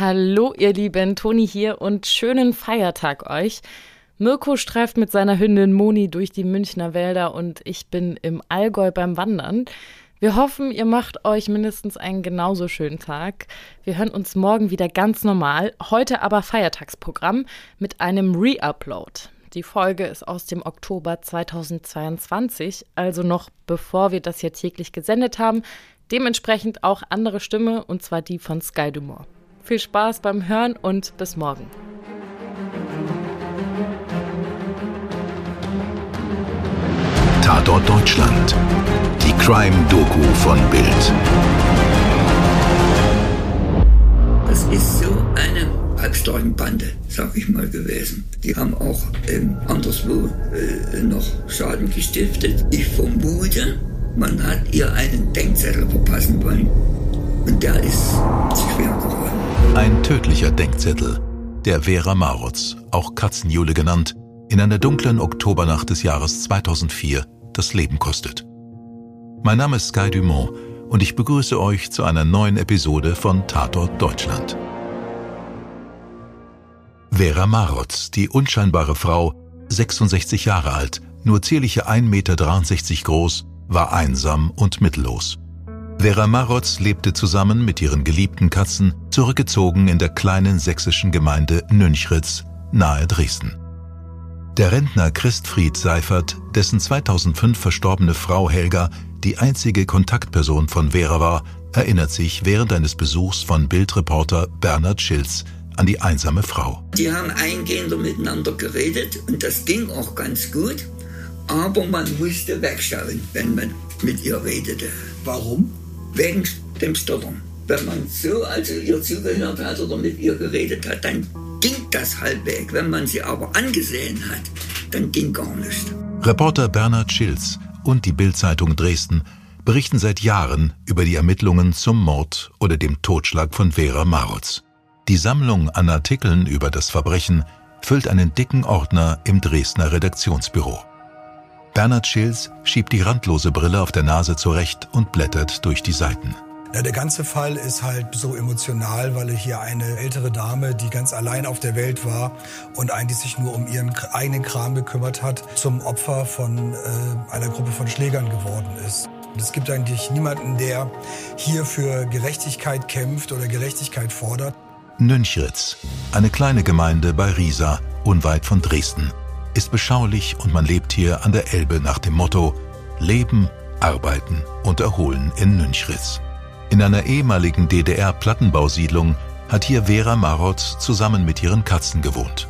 Hallo, ihr Lieben, Toni hier und schönen Feiertag euch. Mirko streift mit seiner Hündin Moni durch die Münchner Wälder und ich bin im Allgäu beim Wandern. Wir hoffen, ihr macht euch mindestens einen genauso schönen Tag. Wir hören uns morgen wieder ganz normal, heute aber Feiertagsprogramm mit einem Re-Upload. Die Folge ist aus dem Oktober 2022, also noch bevor wir das hier täglich gesendet haben. Dementsprechend auch andere Stimme, und zwar die von Sky Dumont. Viel Spaß beim Hören und bis morgen. Tatort Deutschland. Die Crime-Doku von Bild. Das ist so eine Halbstarkenbande, sag ich mal, gewesen. Die haben auch ähm, anderswo äh, noch Schaden gestiftet. Ich vermute, man hat ihr einen Denkzettel verpassen wollen. Und der ist schwer geworden. Ein tödlicher Denkzettel, der Vera Marutz, auch Katzenjule genannt, in einer dunklen Oktobernacht des Jahres 2004 das Leben kostet. Mein Name ist Sky Dumont und ich begrüße euch zu einer neuen Episode von Tatort Deutschland. Vera Marotz, die unscheinbare Frau, 66 Jahre alt, nur zierliche 1,63 Meter groß, war einsam und mittellos. Vera Marotz lebte zusammen mit ihren geliebten Katzen, zurückgezogen in der kleinen sächsischen Gemeinde Nünchritz, nahe Dresden. Der Rentner Christfried Seifert, dessen 2005 verstorbene Frau Helga die einzige Kontaktperson von Vera war, erinnert sich während eines Besuchs von Bildreporter Bernhard Schilz an die einsame Frau. Die haben eingehender miteinander geredet und das ging auch ganz gut, aber man musste wegschauen, wenn man mit ihr redete. Warum? Wegen dem Stottern. Wenn man so also ihr zugehört hat oder mit ihr geredet hat, dann ging das halbweg. Wenn man sie aber angesehen hat, dann ging gar nichts. Reporter Bernhard Schilz und die Bildzeitung Dresden berichten seit Jahren über die Ermittlungen zum Mord oder dem Totschlag von Vera Marutz. Die Sammlung an Artikeln über das Verbrechen füllt einen dicken Ordner im Dresdner Redaktionsbüro. Bernhard Schilz schiebt die randlose Brille auf der Nase zurecht und blättert durch die Seiten. Ja, der ganze Fall ist halt so emotional, weil hier eine ältere Dame, die ganz allein auf der Welt war und eigentlich sich nur um ihren eigenen Kram gekümmert hat, zum Opfer von äh, einer Gruppe von Schlägern geworden ist. Es gibt eigentlich niemanden, der hier für Gerechtigkeit kämpft oder Gerechtigkeit fordert. Nünchritz, eine kleine Gemeinde bei Riesa, unweit von Dresden, ist beschaulich und man lebt hier an der Elbe nach dem Motto Leben, Arbeiten und Erholen in Nünchritz. In einer ehemaligen DDR-Plattenbausiedlung hat hier Vera Marotz zusammen mit ihren Katzen gewohnt.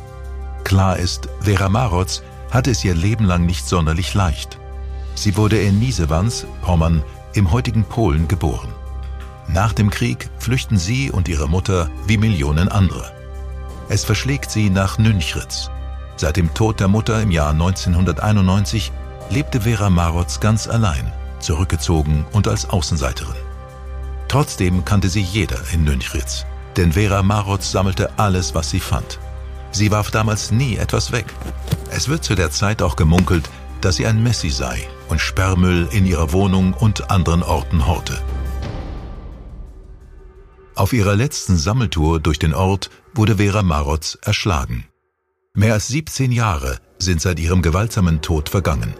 Klar ist, Vera Marotz hatte es ihr Leben lang nicht sonderlich leicht. Sie wurde in Niesewans, Pommern, im heutigen Polen geboren. Nach dem Krieg flüchten sie und ihre Mutter wie Millionen andere. Es verschlägt sie nach Nünchritz. Seit dem Tod der Mutter im Jahr 1991 lebte Vera Marotz ganz allein, zurückgezogen und als Außenseiterin. Trotzdem kannte sie jeder in Nünchritz, denn Vera Marotz sammelte alles, was sie fand. Sie warf damals nie etwas weg. Es wird zu der Zeit auch gemunkelt, dass sie ein Messi sei und Sperrmüll in ihrer Wohnung und anderen Orten horte. Auf ihrer letzten Sammeltour durch den Ort wurde Vera Marotz erschlagen. Mehr als 17 Jahre sind seit ihrem gewaltsamen Tod vergangen.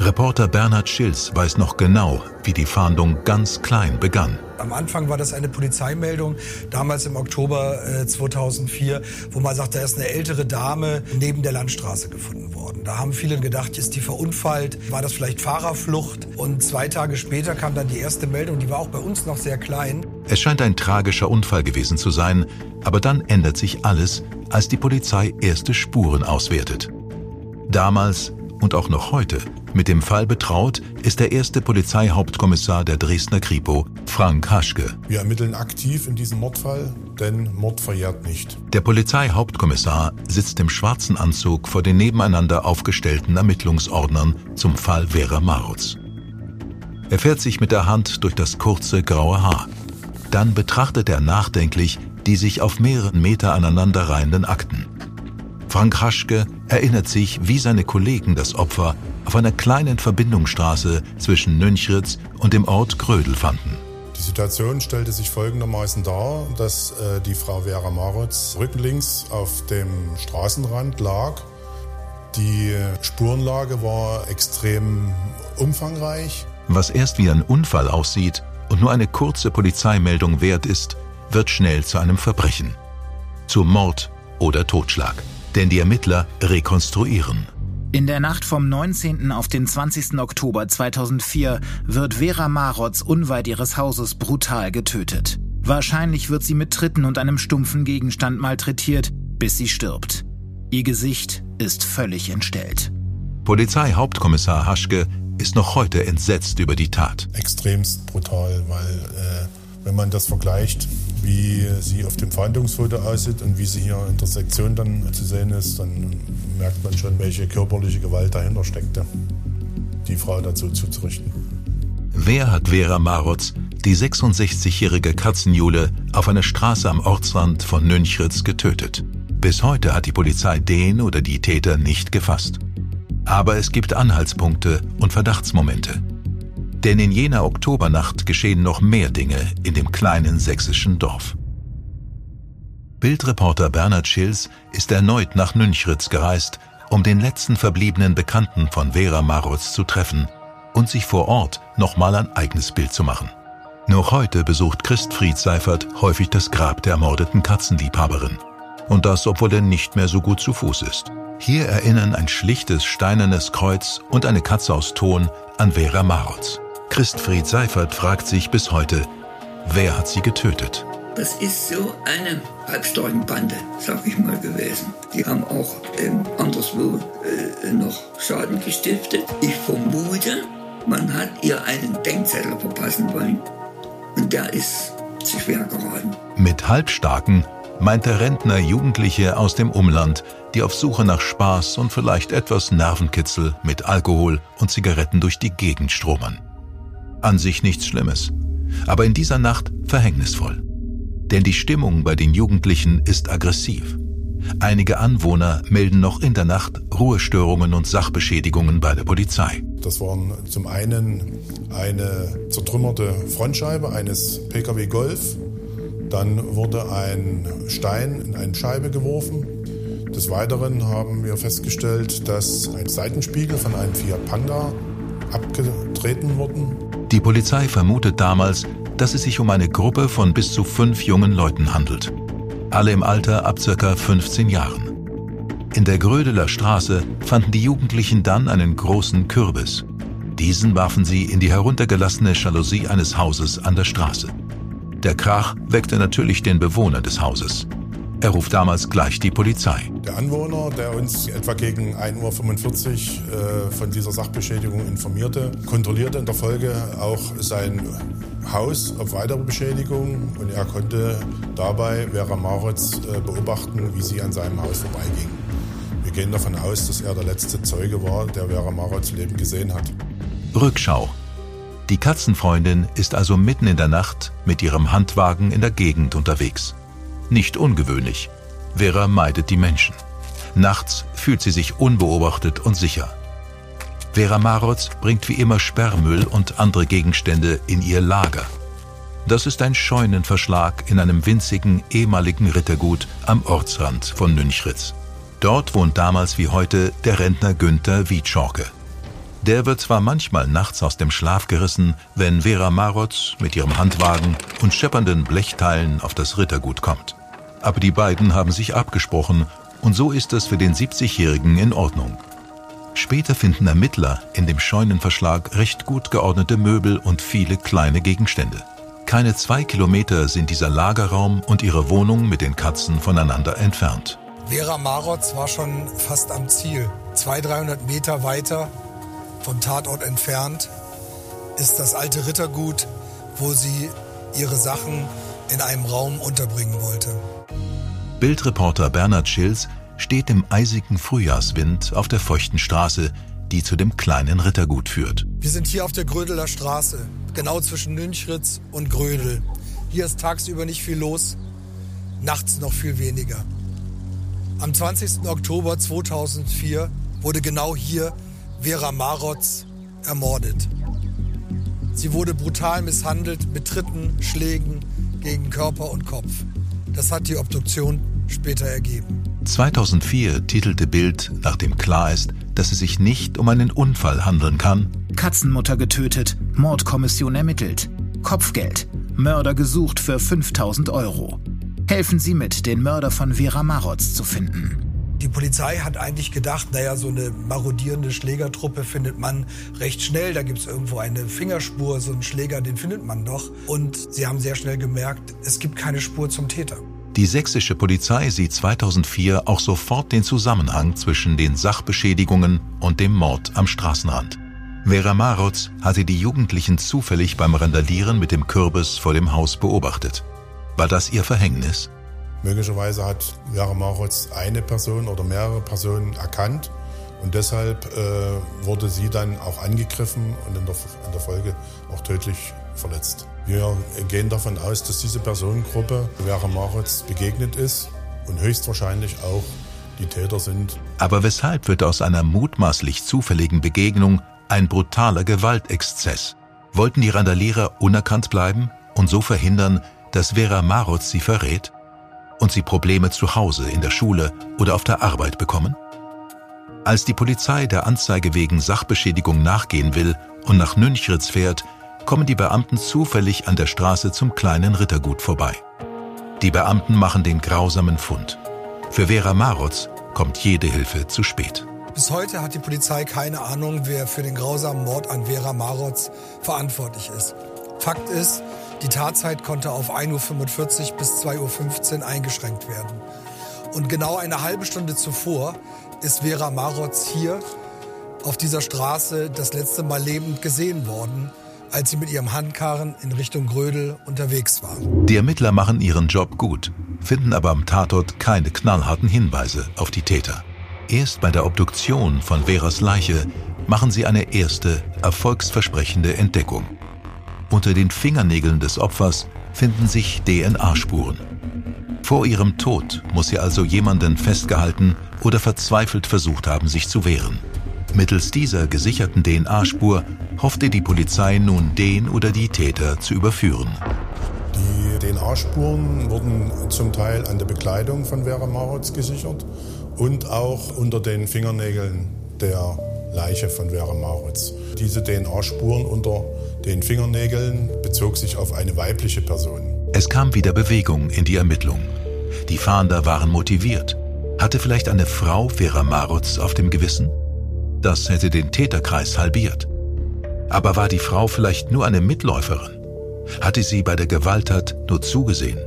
Reporter Bernhard Schilz weiß noch genau, wie die Fahndung ganz klein begann. Am Anfang war das eine Polizeimeldung, damals im Oktober äh, 2004, wo man sagt, da ist eine ältere Dame neben der Landstraße gefunden worden. Da haben viele gedacht, ist die verunfallt, war das vielleicht Fahrerflucht? Und zwei Tage später kam dann die erste Meldung, die war auch bei uns noch sehr klein. Es scheint ein tragischer Unfall gewesen zu sein, aber dann ändert sich alles, als die Polizei erste Spuren auswertet. Damals und auch noch heute mit dem Fall betraut ist der erste Polizeihauptkommissar der Dresdner Kripo, Frank Haschke. Wir ermitteln aktiv in diesem Mordfall, denn Mord verjährt nicht. Der Polizeihauptkommissar sitzt im schwarzen Anzug vor den nebeneinander aufgestellten Ermittlungsordnern zum Fall Vera Marutz. Er fährt sich mit der Hand durch das kurze graue Haar. Dann betrachtet er nachdenklich die sich auf mehreren Meter aneinanderreihenden Akten. Frank Haschke erinnert sich, wie seine Kollegen das Opfer auf einer kleinen Verbindungsstraße zwischen Nünchritz und dem Ort Grödel fanden. Die Situation stellte sich folgendermaßen dar, dass äh, die Frau Vera Marotz rückenlinks auf dem Straßenrand lag. Die Spurenlage war extrem umfangreich. Was erst wie ein Unfall aussieht und nur eine kurze Polizeimeldung wert ist, wird schnell zu einem Verbrechen. Zu Mord oder Totschlag. Denn die Ermittler rekonstruieren. In der Nacht vom 19. auf den 20. Oktober 2004 wird Vera Marotz unweit ihres Hauses brutal getötet. Wahrscheinlich wird sie mit Tritten und einem stumpfen Gegenstand malträtiert, bis sie stirbt. Ihr Gesicht ist völlig entstellt. Polizeihauptkommissar Haschke ist noch heute entsetzt über die Tat. Extremst brutal, weil äh, wenn man das vergleicht, wie sie auf dem Verhandlungsfoto aussieht und wie sie hier in der Sektion dann zu sehen ist, dann merkt man schon, welche körperliche Gewalt dahinter steckte, die Frau dazu zuzurichten. Wer hat Vera Marotz, die 66-jährige Katzenjule, auf einer Straße am Ortsrand von Nünchritz getötet? Bis heute hat die Polizei den oder die Täter nicht gefasst. Aber es gibt Anhaltspunkte und Verdachtsmomente. Denn in jener Oktobernacht geschehen noch mehr Dinge in dem kleinen sächsischen Dorf. Bildreporter Bernhard Schills ist erneut nach Nünchritz gereist, um den letzten verbliebenen Bekannten von Vera Marutz zu treffen und sich vor Ort nochmal ein eigenes Bild zu machen. Noch heute besucht Christfried Seifert häufig das Grab der ermordeten Katzenliebhaberin. Und das, obwohl er nicht mehr so gut zu Fuß ist. Hier erinnern ein schlichtes steinernes Kreuz und eine Katze aus Ton an Vera Marotz. Christfried Seifert fragt sich bis heute, wer hat sie getötet? Das ist so eine Halbstarkenbande, sag ich mal, gewesen. Die haben auch ähm, anderswo äh, noch Schaden gestiftet. Ich vermute, man hat ihr einen Denkzettel verpassen wollen. Und der ist zu schwer geraten. Mit Halbstarken meint der Rentner Jugendliche aus dem Umland, die auf Suche nach Spaß und vielleicht etwas Nervenkitzel mit Alkohol und Zigaretten durch die Gegend stromern. An sich nichts Schlimmes, aber in dieser Nacht verhängnisvoll. Denn die Stimmung bei den Jugendlichen ist aggressiv. Einige Anwohner melden noch in der Nacht Ruhestörungen und Sachbeschädigungen bei der Polizei. Das waren zum einen eine zertrümmerte Frontscheibe eines Pkw Golf, dann wurde ein Stein in eine Scheibe geworfen. Des Weiteren haben wir festgestellt, dass ein Seitenspiegel von einem Fiat Panda abgetreten wurde. Die Polizei vermutet damals, dass es sich um eine Gruppe von bis zu fünf jungen Leuten handelt. Alle im Alter ab ca. 15 Jahren. In der Grödeler Straße fanden die Jugendlichen dann einen großen Kürbis. Diesen warfen sie in die heruntergelassene Jalousie eines Hauses an der Straße. Der Krach weckte natürlich den Bewohner des Hauses. Er ruft damals gleich die Polizei. Der Anwohner, der uns etwa gegen 1.45 Uhr äh, von dieser Sachbeschädigung informierte, kontrollierte in der Folge auch sein Haus auf weitere Beschädigungen und er konnte dabei Vera Maritz äh, beobachten, wie sie an seinem Haus vorbeiging. Wir gehen davon aus, dass er der letzte Zeuge war, der Vera Maritz Leben gesehen hat. Rückschau. Die Katzenfreundin ist also mitten in der Nacht mit ihrem Handwagen in der Gegend unterwegs. Nicht ungewöhnlich. Vera meidet die Menschen. Nachts fühlt sie sich unbeobachtet und sicher. Vera Marotz bringt wie immer Sperrmüll und andere Gegenstände in ihr Lager. Das ist ein Scheunenverschlag in einem winzigen ehemaligen Rittergut am Ortsrand von Nünchritz. Dort wohnt damals wie heute der Rentner Günther Wietschorke. Der wird zwar manchmal nachts aus dem Schlaf gerissen, wenn Vera Marotz mit ihrem Handwagen und scheppernden Blechteilen auf das Rittergut kommt. Aber die beiden haben sich abgesprochen und so ist es für den 70-Jährigen in Ordnung. Später finden Ermittler in dem Scheunenverschlag recht gut geordnete Möbel und viele kleine Gegenstände. Keine zwei Kilometer sind dieser Lagerraum und ihre Wohnung mit den Katzen voneinander entfernt. Vera Marotz war schon fast am Ziel. 200, 300 Meter weiter vom Tatort entfernt ist das alte Rittergut, wo sie ihre Sachen in einem Raum unterbringen wollte. Bildreporter Bernhard Schilz steht im eisigen Frühjahrswind auf der feuchten Straße, die zu dem kleinen Rittergut führt. Wir sind hier auf der Grödeler Straße, genau zwischen Nünchritz und Grödel. Hier ist tagsüber nicht viel los, nachts noch viel weniger. Am 20. Oktober 2004 wurde genau hier Vera Marotz ermordet. Sie wurde brutal misshandelt mit Tritten, Schlägen gegen Körper und Kopf. Das hat die Obduktion später ergeben. 2004 titelte Bild, nachdem klar ist, dass es sich nicht um einen Unfall handeln kann. Katzenmutter getötet, Mordkommission ermittelt. Kopfgeld, Mörder gesucht für 5000 Euro. Helfen Sie mit, den Mörder von Vera Marotz zu finden. Die Polizei hat eigentlich gedacht, naja, so eine marodierende Schlägertruppe findet man recht schnell. Da gibt es irgendwo eine Fingerspur, so einen Schläger, den findet man doch. Und sie haben sehr schnell gemerkt, es gibt keine Spur zum Täter. Die sächsische Polizei sieht 2004 auch sofort den Zusammenhang zwischen den Sachbeschädigungen und dem Mord am Straßenrand. Vera Marotz hatte die Jugendlichen zufällig beim Randalieren mit dem Kürbis vor dem Haus beobachtet. War das ihr Verhängnis? Möglicherweise hat Vera Marotz eine Person oder mehrere Personen erkannt und deshalb äh, wurde sie dann auch angegriffen und in der, in der Folge auch tödlich verletzt. Wir gehen davon aus, dass diese Personengruppe Vera Maritz begegnet ist und höchstwahrscheinlich auch die Täter sind. Aber weshalb wird aus einer mutmaßlich zufälligen Begegnung ein brutaler Gewaltexzess? Wollten die Randalierer unerkannt bleiben und so verhindern, dass Vera Marutz sie verrät und sie Probleme zu Hause, in der Schule oder auf der Arbeit bekommen? Als die Polizei der Anzeige wegen Sachbeschädigung nachgehen will und nach Nünchritz fährt, kommen die Beamten zufällig an der Straße zum kleinen Rittergut vorbei. Die Beamten machen den grausamen Fund. Für Vera Marotz kommt jede Hilfe zu spät. Bis heute hat die Polizei keine Ahnung, wer für den grausamen Mord an Vera Marotz verantwortlich ist. Fakt ist, die Tatzeit konnte auf 1.45 Uhr bis 2.15 Uhr eingeschränkt werden. Und genau eine halbe Stunde zuvor ist Vera Marotz hier auf dieser Straße das letzte Mal lebend gesehen worden als sie mit ihrem Handkarren in Richtung Grödel unterwegs war. Die Ermittler machen ihren Job gut, finden aber am Tatort keine knallharten Hinweise auf die Täter. Erst bei der Obduktion von Veras Leiche machen sie eine erste, erfolgsversprechende Entdeckung. Unter den Fingernägeln des Opfers finden sich DNA-Spuren. Vor ihrem Tod muss sie also jemanden festgehalten oder verzweifelt versucht haben, sich zu wehren. Mittels dieser gesicherten DNA-Spur hoffte die Polizei nun den oder die Täter zu überführen. Die DNA-Spuren wurden zum Teil an der Bekleidung von Vera Maritz gesichert und auch unter den Fingernägeln der Leiche von Vera Maritz. Diese DNA-Spuren unter den Fingernägeln bezog sich auf eine weibliche Person. Es kam wieder Bewegung in die Ermittlung. Die Fahnder waren motiviert. Hatte vielleicht eine Frau Vera Marutz auf dem Gewissen? Das hätte den Täterkreis halbiert. Aber war die Frau vielleicht nur eine Mitläuferin? Hatte sie bei der Gewalttat nur zugesehen?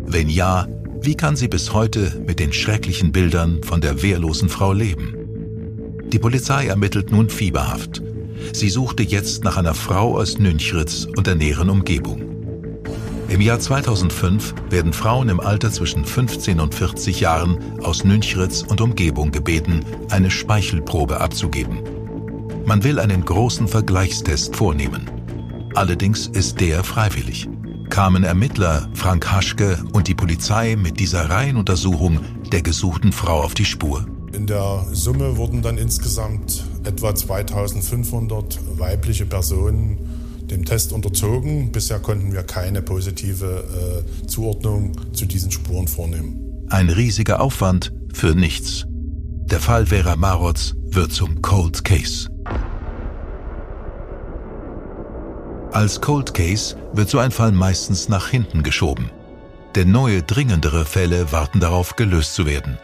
Wenn ja, wie kann sie bis heute mit den schrecklichen Bildern von der wehrlosen Frau leben? Die Polizei ermittelt nun fieberhaft. Sie suchte jetzt nach einer Frau aus Nünchritz und der näheren Umgebung. Im Jahr 2005 werden Frauen im Alter zwischen 15 und 40 Jahren aus Nünchritz und Umgebung gebeten, eine Speichelprobe abzugeben. Man will einen großen Vergleichstest vornehmen. Allerdings ist der freiwillig. Kamen Ermittler Frank Haschke und die Polizei mit dieser Reihenuntersuchung der gesuchten Frau auf die Spur? In der Summe wurden dann insgesamt etwa 2500 weibliche Personen dem Test unterzogen. Bisher konnten wir keine positive äh, Zuordnung zu diesen Spuren vornehmen. Ein riesiger Aufwand für nichts. Der Fall Vera Marotz wird zum Cold Case. Als Cold Case wird so ein Fall meistens nach hinten geschoben. Denn neue, dringendere Fälle warten darauf, gelöst zu werden.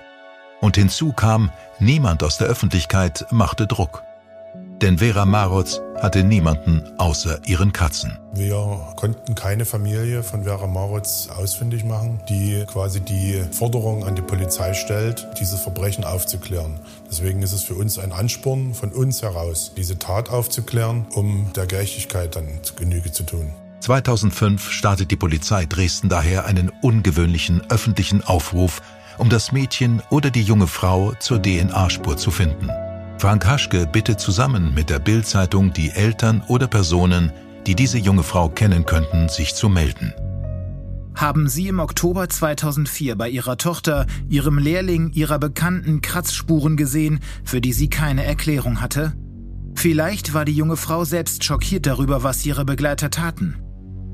Und hinzu kam, niemand aus der Öffentlichkeit machte Druck. Denn Vera Marotz hatte niemanden außer ihren Katzen. Wir konnten keine Familie von Vera Marotz ausfindig machen, die quasi die Forderung an die Polizei stellt, dieses Verbrechen aufzuklären. Deswegen ist es für uns ein Ansporn von uns heraus, diese Tat aufzuklären, um der Gerechtigkeit dann Genüge zu tun. 2005 startet die Polizei Dresden daher einen ungewöhnlichen öffentlichen Aufruf, um das Mädchen oder die junge Frau zur DNA-Spur zu finden. Frank Haschke bittet zusammen mit der Bild-Zeitung die Eltern oder Personen, die diese junge Frau kennen könnten, sich zu melden. Haben Sie im Oktober 2004 bei Ihrer Tochter, Ihrem Lehrling, Ihrer Bekannten Kratzspuren gesehen, für die sie keine Erklärung hatte? Vielleicht war die junge Frau selbst schockiert darüber, was ihre Begleiter taten.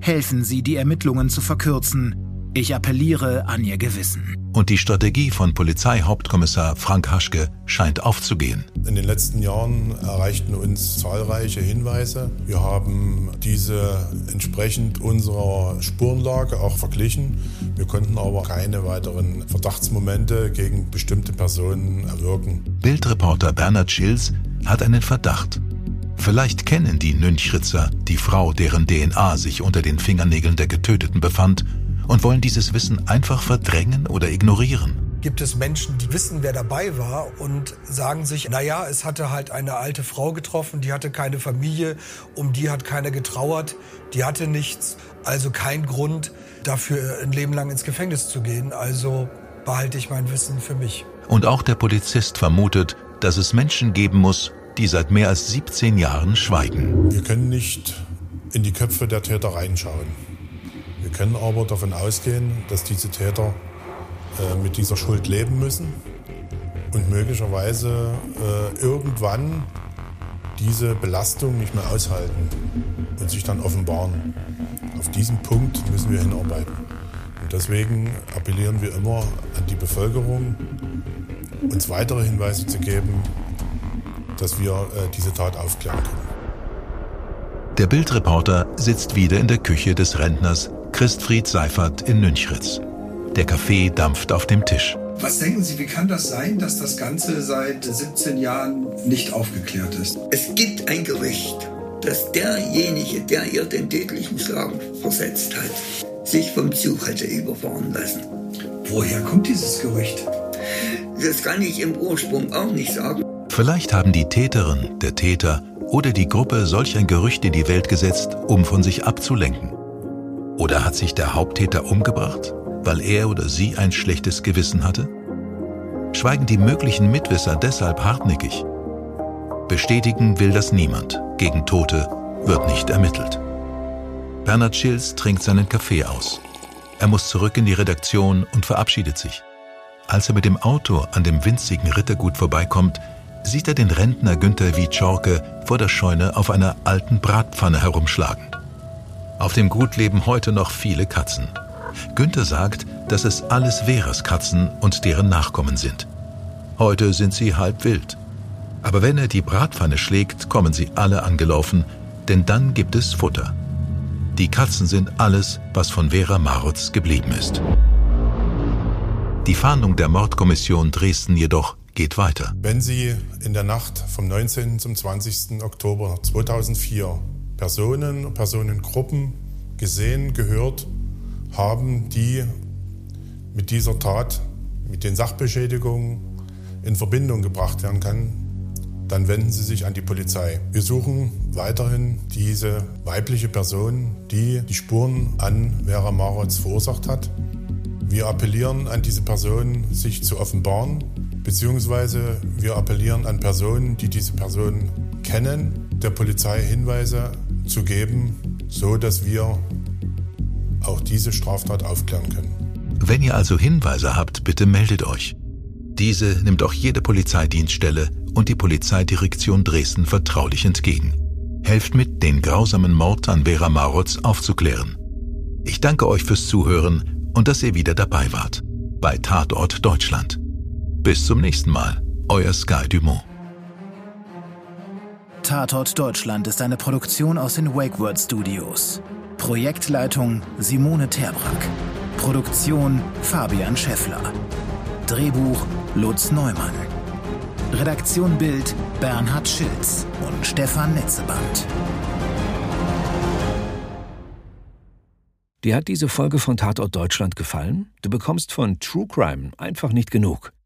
Helfen Sie, die Ermittlungen zu verkürzen. Ich appelliere an Ihr Gewissen. Und die Strategie von Polizeihauptkommissar Frank Haschke scheint aufzugehen. In den letzten Jahren erreichten uns zahlreiche Hinweise. Wir haben diese entsprechend unserer Spurenlage auch verglichen. Wir konnten aber keine weiteren Verdachtsmomente gegen bestimmte Personen erwirken. Bildreporter Bernhard Schilz hat einen Verdacht. Vielleicht kennen die Nünchritzer die Frau, deren DNA sich unter den Fingernägeln der Getöteten befand, und wollen dieses Wissen einfach verdrängen oder ignorieren. Gibt es Menschen, die wissen, wer dabei war und sagen sich, naja, es hatte halt eine alte Frau getroffen, die hatte keine Familie, um die hat keiner getrauert, die hatte nichts, also kein Grund dafür ein Leben lang ins Gefängnis zu gehen, also behalte ich mein Wissen für mich. Und auch der Polizist vermutet, dass es Menschen geben muss, die seit mehr als 17 Jahren schweigen. Wir können nicht in die Köpfe der Täter reinschauen. Wir können aber davon ausgehen, dass diese Täter äh, mit dieser Schuld leben müssen und möglicherweise äh, irgendwann diese Belastung nicht mehr aushalten und sich dann offenbaren. Auf diesen Punkt müssen wir hinarbeiten. Und deswegen appellieren wir immer an die Bevölkerung, uns weitere Hinweise zu geben, dass wir äh, diese Tat aufklären können. Der Bildreporter sitzt wieder in der Küche des Rentners Christfried Seifert in Nünchritz. Der Kaffee dampft auf dem Tisch. Was denken Sie, wie kann das sein, dass das Ganze seit 17 Jahren nicht aufgeklärt ist? Es gibt ein Gerücht, dass derjenige, der ihr den tödlichen Schlag versetzt hat, sich vom Zug hätte überfahren lassen. Woher kommt dieses Gerücht? Das kann ich im Ursprung auch nicht sagen. Vielleicht haben die Täterin, der Täter oder die Gruppe solch ein Gerücht in die Welt gesetzt, um von sich abzulenken. Oder hat sich der Haupttäter umgebracht, weil er oder sie ein schlechtes Gewissen hatte? Schweigen die möglichen Mitwisser deshalb hartnäckig? Bestätigen will das niemand. Gegen Tote wird nicht ermittelt. Bernhard Schilz trinkt seinen Kaffee aus. Er muss zurück in die Redaktion und verabschiedet sich. Als er mit dem Auto an dem winzigen Rittergut vorbeikommt, sieht er den Rentner Günther Wietschorke vor der Scheune auf einer alten Bratpfanne herumschlagen. Auf dem Gut leben heute noch viele Katzen. Günther sagt, dass es alles Veras Katzen und deren Nachkommen sind. Heute sind sie halb wild. Aber wenn er die Bratpfanne schlägt, kommen sie alle angelaufen, denn dann gibt es Futter. Die Katzen sind alles, was von Vera Marutz geblieben ist. Die Fahndung der Mordkommission Dresden jedoch geht weiter. Wenn Sie in der Nacht vom 19. zum 20. Oktober 2004 Personen, Personengruppen gesehen, gehört haben, die mit dieser Tat, mit den Sachbeschädigungen in Verbindung gebracht werden kann, dann wenden Sie sich an die Polizei. Wir suchen weiterhin diese weibliche Person, die die Spuren an Vera Marotz verursacht hat. Wir appellieren an diese Person, sich zu offenbaren, beziehungsweise wir appellieren an Personen, die diese Person kennen, der Polizei Hinweise zu geben, so dass wir auch diese Straftat aufklären können. Wenn ihr also Hinweise habt, bitte meldet euch. Diese nimmt auch jede Polizeidienststelle und die Polizeidirektion Dresden vertraulich entgegen. Helft mit, den grausamen Mord an Vera Marotz aufzuklären. Ich danke euch fürs Zuhören und dass ihr wieder dabei wart. Bei Tatort Deutschland. Bis zum nächsten Mal. Euer Sky Dumont. Tatort Deutschland ist eine Produktion aus den WakeWord Studios. Projektleitung Simone Terbrack. Produktion Fabian Scheffler. Drehbuch Lutz Neumann. Redaktion Bild Bernhard Schilz und Stefan Netzeband. Dir hat diese Folge von Tatort Deutschland gefallen? Du bekommst von True Crime einfach nicht genug.